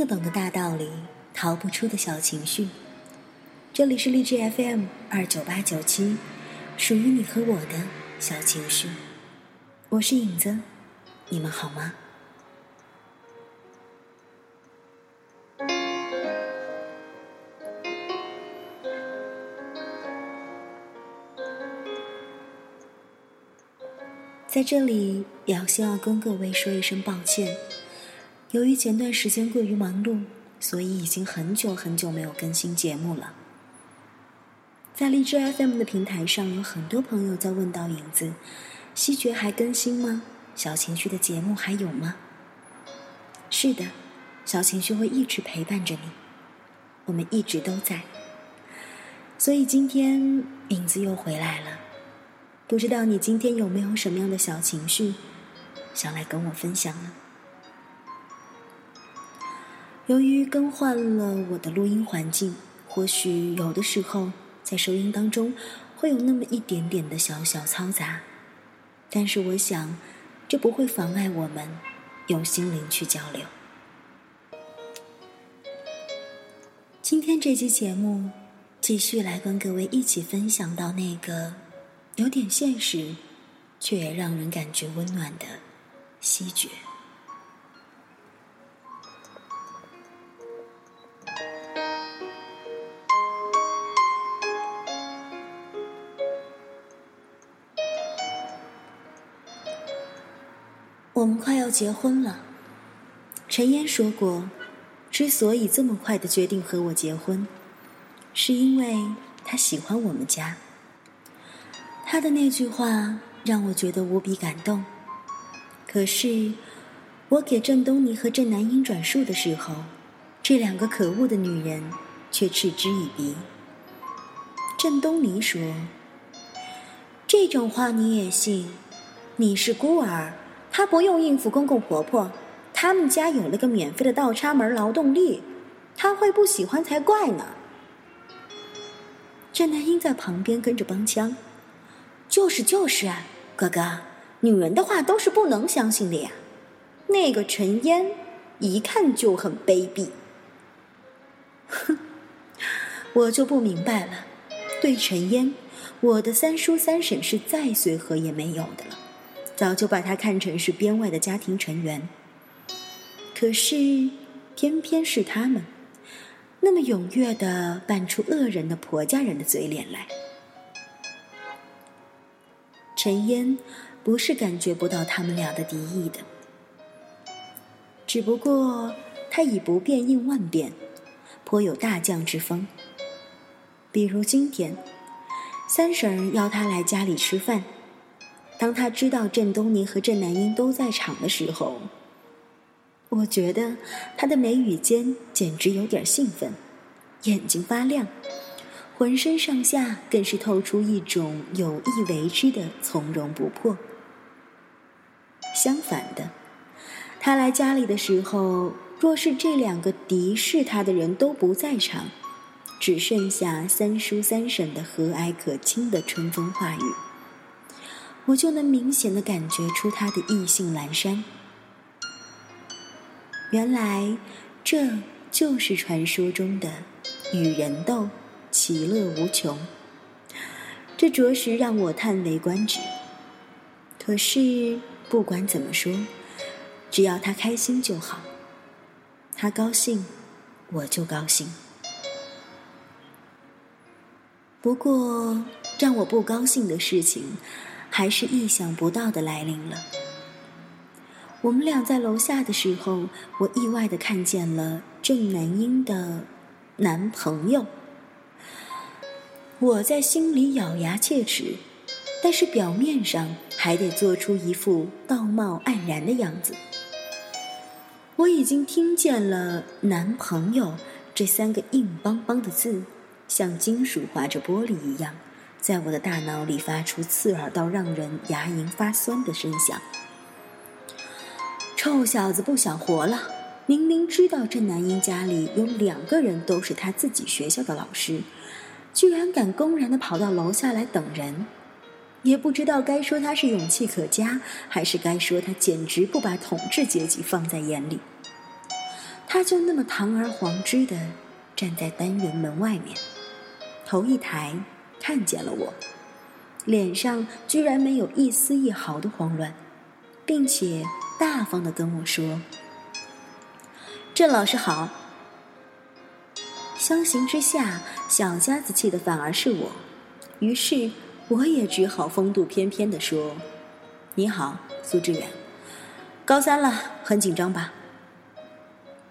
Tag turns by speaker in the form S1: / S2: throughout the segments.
S1: 听得懂的大道理，逃不出的小情绪。这里是荔枝 FM 二九八九七，属于你和我的小情绪。我是影子，你们好吗？在这里，也要先要跟各位说一声抱歉。由于前段时间过于忙碌，所以已经很久很久没有更新节目了。在荔枝 FM 的平台上，有很多朋友在问到影子：西决还更新吗？小情绪的节目还有吗？是的，小情绪会一直陪伴着你，我们一直都在。所以今天影子又回来了。不知道你今天有没有什么样的小情绪，想来跟我分享呢？由于更换了我的录音环境，或许有的时候在收音当中会有那么一点点的小小嘈杂，但是我想，这不会妨碍我们用心灵去交流。今天这期节目，继续来跟各位一起分享到那个。有点现实，却也让人感觉温暖的西决。我们快要结婚了。陈烟说过，之所以这么快的决定和我结婚，是因为他喜欢我们家。他的那句话让我觉得无比感动。可是，我给郑东尼和郑南英转述的时候，这两个可恶的女人却嗤之以鼻。郑东尼说：“这种话你也信？你是孤儿，他不用应付公公婆婆，他们家有了个免费的倒插门劳动力，他会不喜欢才怪呢。”郑南英在旁边跟着帮腔。就是就是啊，哥哥，女人的话都是不能相信的呀。那个陈烟一看就很卑鄙。哼，我就不明白了。对陈烟，我的三叔三婶是再随和也没有的了，早就把他看成是编外的家庭成员。可是，偏偏是他们，那么踊跃的扮出恶人的婆家人的嘴脸来。陈烟不是感觉不到他们俩的敌意的，只不过他以不变应万变，颇有大将之风。比如今天，三婶儿邀他来家里吃饭，当他知道郑东尼和郑南英都在场的时候，我觉得他的眉宇间简直有点兴奋，眼睛发亮。浑身上下更是透出一种有意为之的从容不迫。相反的，他来家里的时候，若是这两个敌视他的人都不在场，只剩下三叔三婶的和蔼可亲的春风化雨，我就能明显的感觉出他的意兴阑珊。原来，这就是传说中的与人斗。其乐无穷，这着实让我叹为观止。可是不管怎么说，只要他开心就好，他高兴，我就高兴。不过让我不高兴的事情，还是意想不到的来临了。我们俩在楼下的时候，我意外的看见了郑南英的男朋友。我在心里咬牙切齿，但是表面上还得做出一副道貌岸然的样子。我已经听见了“男朋友”这三个硬邦邦的字，像金属划着玻璃一样，在我的大脑里发出刺耳到让人牙龈发酸的声响。臭小子不想活了！明明知道郑南英家里有两个人都是他自己学校的老师。居然敢公然的跑到楼下来等人，也不知道该说他是勇气可嘉，还是该说他简直不把统治阶级放在眼里。他就那么堂而皇之的站在单元门外面，头一抬看见了我，脸上居然没有一丝一毫的慌乱，并且大方的跟我说：“郑老师好。”相形之下，小家子气的反而是我，于是我也只好风度翩翩的说：“你好，苏志远，高三了，很紧张吧？”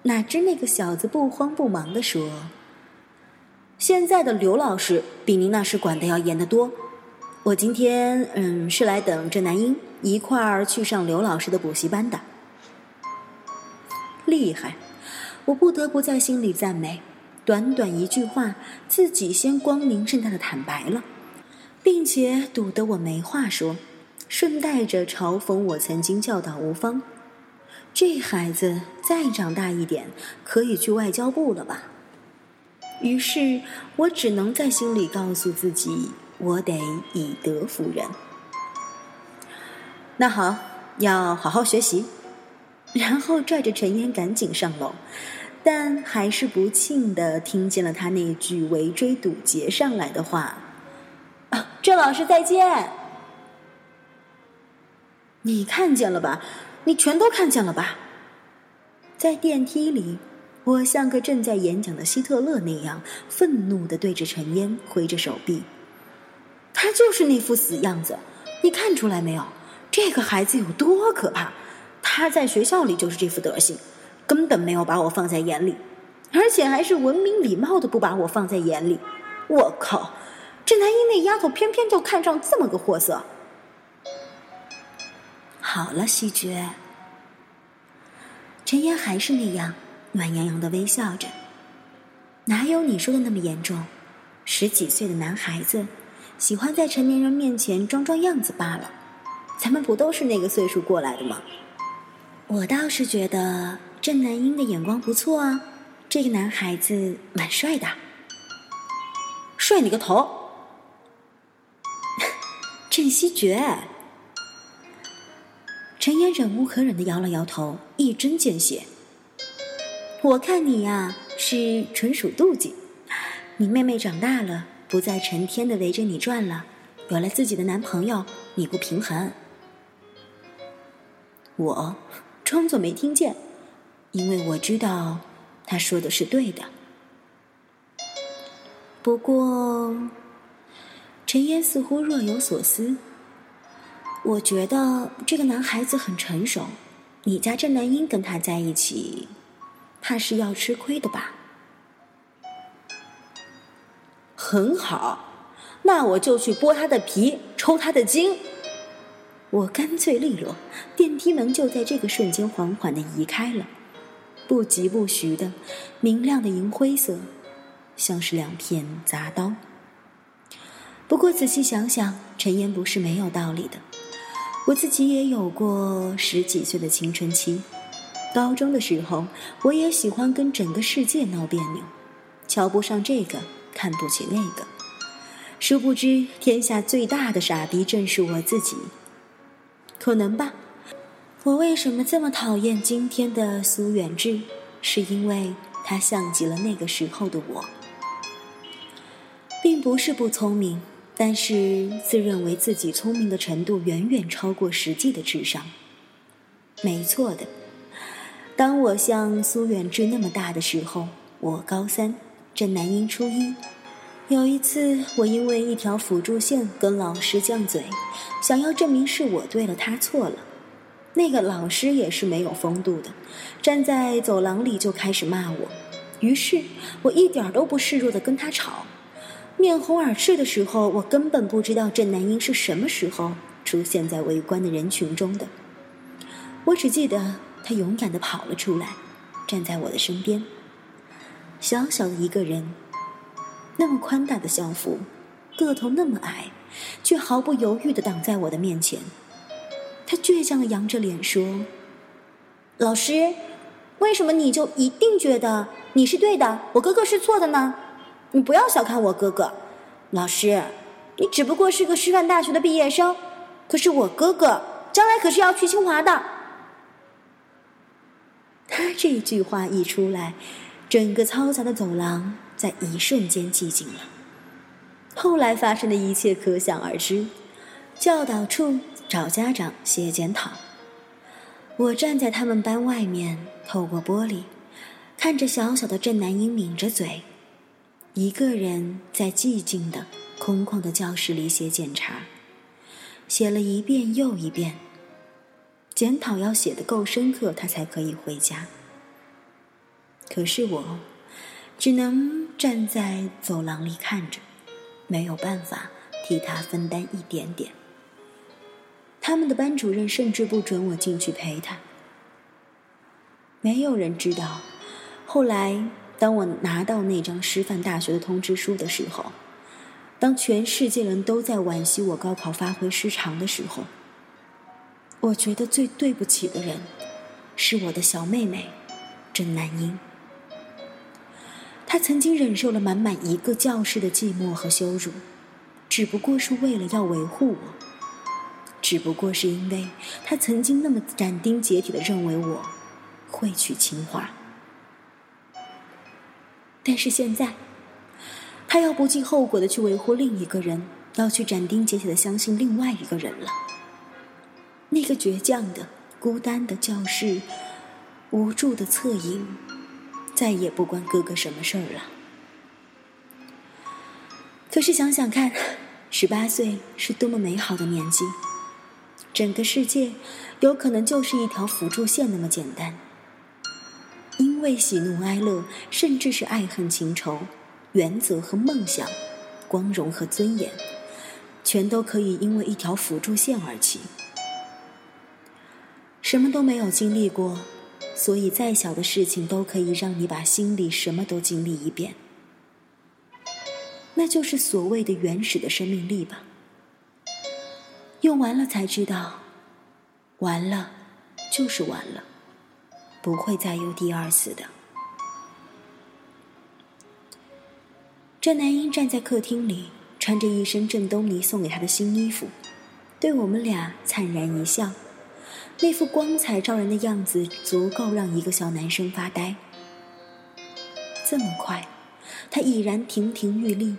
S1: 哪知那个小子不慌不忙的说：“现在的刘老师比您那时管的要严得多，我今天嗯是来等郑南英一块儿去上刘老师的补习班的。”厉害，我不得不在心里赞美。短短一句话，自己先光明正大的坦白了，并且堵得我没话说，顺带着嘲讽我曾经教导无方。这孩子再长大一点，可以去外交部了吧？于是我只能在心里告诉自己，我得以德服人。那好，要好好学习，然后拽着陈烟赶紧上楼。但还是不幸的听见了他那句围追堵截上来的话：“郑老师再见。”你看见了吧？你全都看见了吧？在电梯里，我像个正在演讲的希特勒那样，愤怒的对着陈烟挥着手臂。他就是那副死样子，你看出来没有？这个孩子有多可怕？他在学校里就是这副德行。根本没有把我放在眼里，而且还是文明礼貌的不把我放在眼里。我靠，郑南英那丫头偏偏就看上这么个货色。好了，西决。陈烟还是那样暖洋洋的微笑着。哪有你说的那么严重？十几岁的男孩子，喜欢在成年人面前装装样子罢了。咱们不都是那个岁数过来的吗？我倒是觉得。郑南英的眼光不错啊，这个男孩子蛮帅的。帅你个头！郑希觉，陈烟忍无可忍的摇了摇头，一针见血。我看你呀，是纯属妒忌。你妹妹长大了，不再成天的围着你转了，有了自己的男朋友，你不平衡。我装作没听见。因为我知道，他说的是对的。不过，陈烟似乎若有所思。我觉得这个男孩子很成熟，你家郑南英跟他在一起，怕是要吃亏的吧？很好，那我就去剥他的皮，抽他的筋。我干脆利落，电梯门就在这个瞬间缓缓的移开了。不疾不徐的，明亮的银灰色，像是两片铡刀。不过仔细想想，陈烟不是没有道理的。我自己也有过十几岁的青春期，高中的时候，我也喜欢跟整个世界闹别扭，瞧不上这个，看不起那个。殊不知，天下最大的傻逼正是我自己。可能吧。我为什么这么讨厌今天的苏远志？是因为他像极了那个时候的我，并不是不聪明，但是自认为自己聪明的程度远远超过实际的智商。没错的，当我像苏远志那么大的时候，我高三，郑南英初一。有一次，我因为一条辅助线跟老师犟嘴，想要证明是我对了，他错了。那个老师也是没有风度的，站在走廊里就开始骂我。于是我一点都不示弱的跟他吵，面红耳赤的时候，我根本不知道郑南英是什么时候出现在围观的人群中的。我只记得他勇敢的跑了出来，站在我的身边。小小的一个人，那么宽大的校服，个头那么矮，却毫不犹豫的挡在我的面前。他倔强的扬着脸说：“老师，为什么你就一定觉得你是对的，我哥哥是错的呢？你不要小看我哥哥，老师，你只不过是个师范大学的毕业生，可是我哥哥将来可是要去清华的。”他这句话一出来，整个嘈杂的走廊在一瞬间寂静了。后来发生的一切可想而知：教导处找家长写检讨。我站在他们班外面，透过玻璃，看着小小的郑南英抿着嘴，一个人在寂静的、空旷的教室里写检查，写了一遍又一遍。检讨要写的够深刻，他才可以回家。可是我，只能站在走廊里看着，没有办法替他分担一点点。他们的班主任甚至不准我进去陪他。没有人知道，后来当我拿到那张师范大学的通知书的时候，当全世界人都在惋惜我高考发挥失常的时候。我觉得最对不起的人，是我的小妹妹郑南英。她曾经忍受了满满一个教室的寂寞和羞辱，只不过是为了要维护我，只不过是因为她曾经那么斩钉截铁的认为我会去清华。但是现在，她要不计后果的去维护另一个人，要去斩钉截铁的相信另外一个人了。那个倔强的、孤单的教室，无助的侧影，再也不关哥哥什么事儿了。可是想想看，十八岁是多么美好的年纪，整个世界有可能就是一条辅助线那么简单。因为喜怒哀乐，甚至是爱恨情仇、原则和梦想、光荣和尊严，全都可以因为一条辅助线而起。什么都没有经历过，所以再小的事情都可以让你把心里什么都经历一遍。那就是所谓的原始的生命力吧。用完了才知道，完了就是完了，不会再有第二次的。郑南英站在客厅里，穿着一身郑东尼送给她的新衣服，对我们俩灿然一笑。那副光彩照人的样子，足够让一个小男生发呆。这么快，他已然亭亭玉立。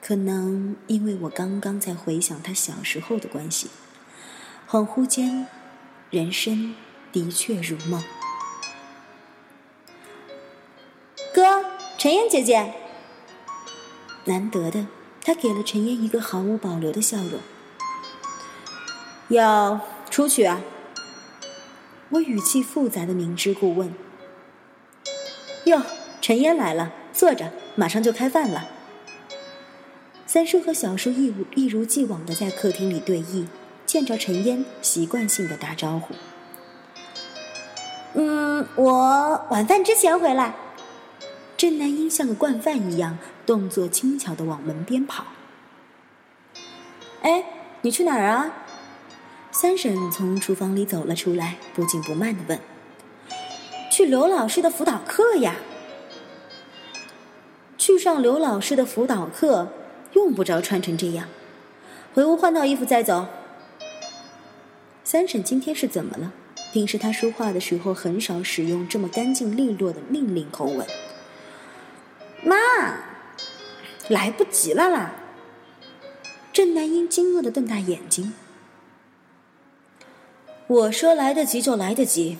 S1: 可能因为我刚刚在回想他小时候的关系，恍惚间，人生的确如梦。哥，陈嫣姐姐。难得的，他给了陈嫣一个毫无保留的笑容。要。出去啊！我语气复杂的明知故问。哟，陈烟来了，坐着，马上就开饭了。三叔和小叔一如一如既往的在客厅里对弈，见着陈烟，习惯性的打招呼。嗯，我晚饭之前回来。郑南英像个惯犯一样，动作轻巧的往门边跑。哎，你去哪儿啊？三婶从厨房里走了出来，不紧不慢的问：“去刘老师的辅导课呀？去上刘老师的辅导课，用不着穿成这样，回屋换套衣服再走。”三婶今天是怎么了？平时她说话的时候很少使用这么干净利落的命令口吻。妈，来不及了啦！郑南英惊愕的瞪大眼睛。我说来得及就来得及，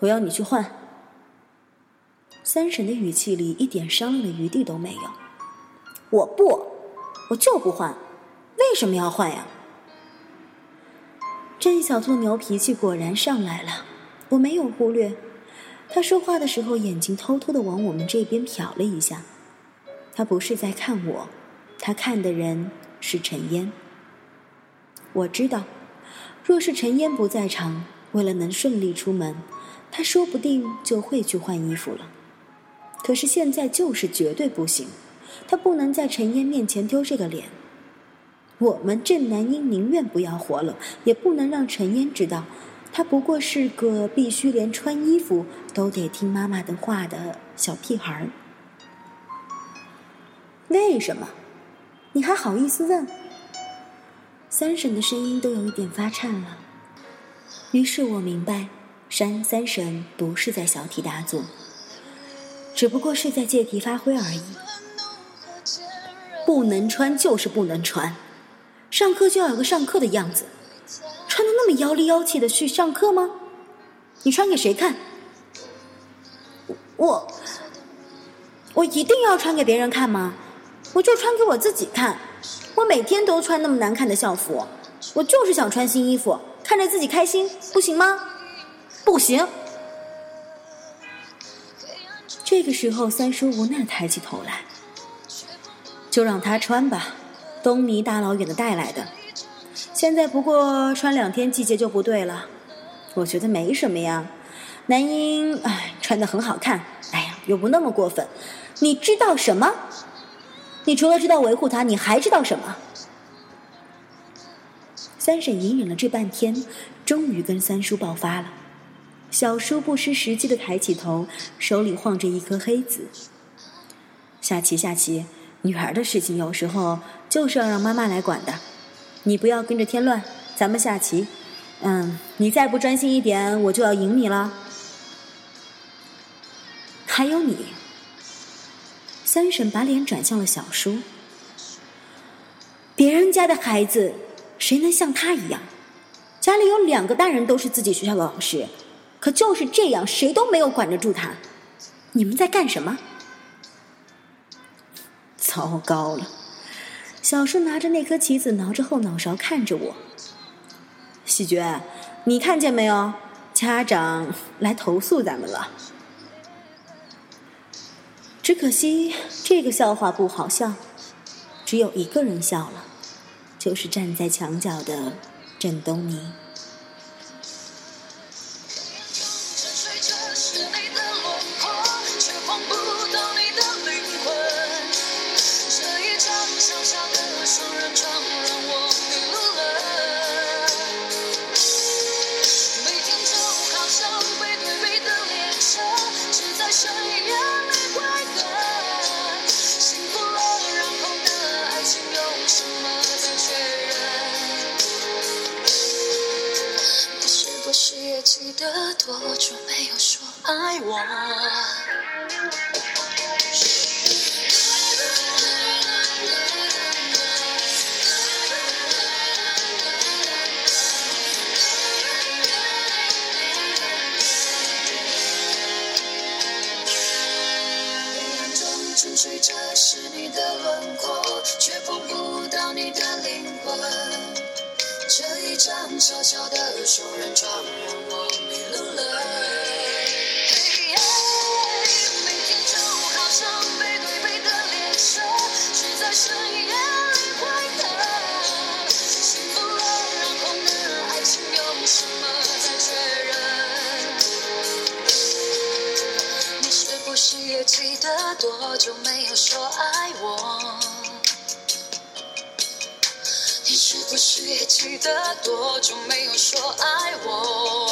S1: 我要你去换。三婶的语气里一点商量的余地都没有。我不，我就不换，为什么要换呀？郑小兔牛脾气果然上来了，我没有忽略。他说话的时候，眼睛偷偷的往我们这边瞟了一下。他不是在看我，他看的人是陈烟。我知道。若是陈烟不在场，为了能顺利出门，他说不定就会去换衣服了。可是现在就是绝对不行，他不能在陈烟面前丢这个脸。我们郑南英宁愿不要活了，也不能让陈烟知道，他不过是个必须连穿衣服都得听妈妈的话的小屁孩儿。为什么？你还好意思问？三婶的声音都有一点发颤了。于是我明白，山三婶不是在小题大做，只不过是在借题发挥而已。不能穿就是不能穿，上课就要有个上课的样子，穿的那么妖里妖气的去上课吗？你穿给谁看？我我一定要穿给别人看吗？我就穿给我自己看。我每天都穿那么难看的校服，我就是想穿新衣服，看着自己开心，不行吗？不行。这个时候，三叔无奈抬起头来，就让他穿吧，东尼大老远的带来的，现在不过穿两天，季节就不对了。我觉得没什么呀，男婴哎穿的很好看，哎呀又不那么过分。你知道什么？你除了知道维护他，你还知道什么？三婶隐忍了这半天，终于跟三叔爆发了。小叔不失时机的抬起头，手里晃着一颗黑子。下棋，下棋，女儿的事情有时候就是要让妈妈来管的。你不要跟着添乱，咱们下棋。嗯，你再不专心一点，我就要赢你了。还有你。三婶把脸转向了小叔。别人家的孩子，谁能像他一样？家里有两个大人都是自己学校的老师，可就是这样，谁都没有管得住他。你们在干什么？糟糕了！小叔拿着那颗棋子，挠着后脑勺看着我。喜鹊，你看见没有？家长来投诉咱们了。只可惜这个笑话不好笑，只有一个人笑了，就是站在墙角的郑东尼。什么在确认？你是不是也记得多久没有说爱我？的多久没有说爱我？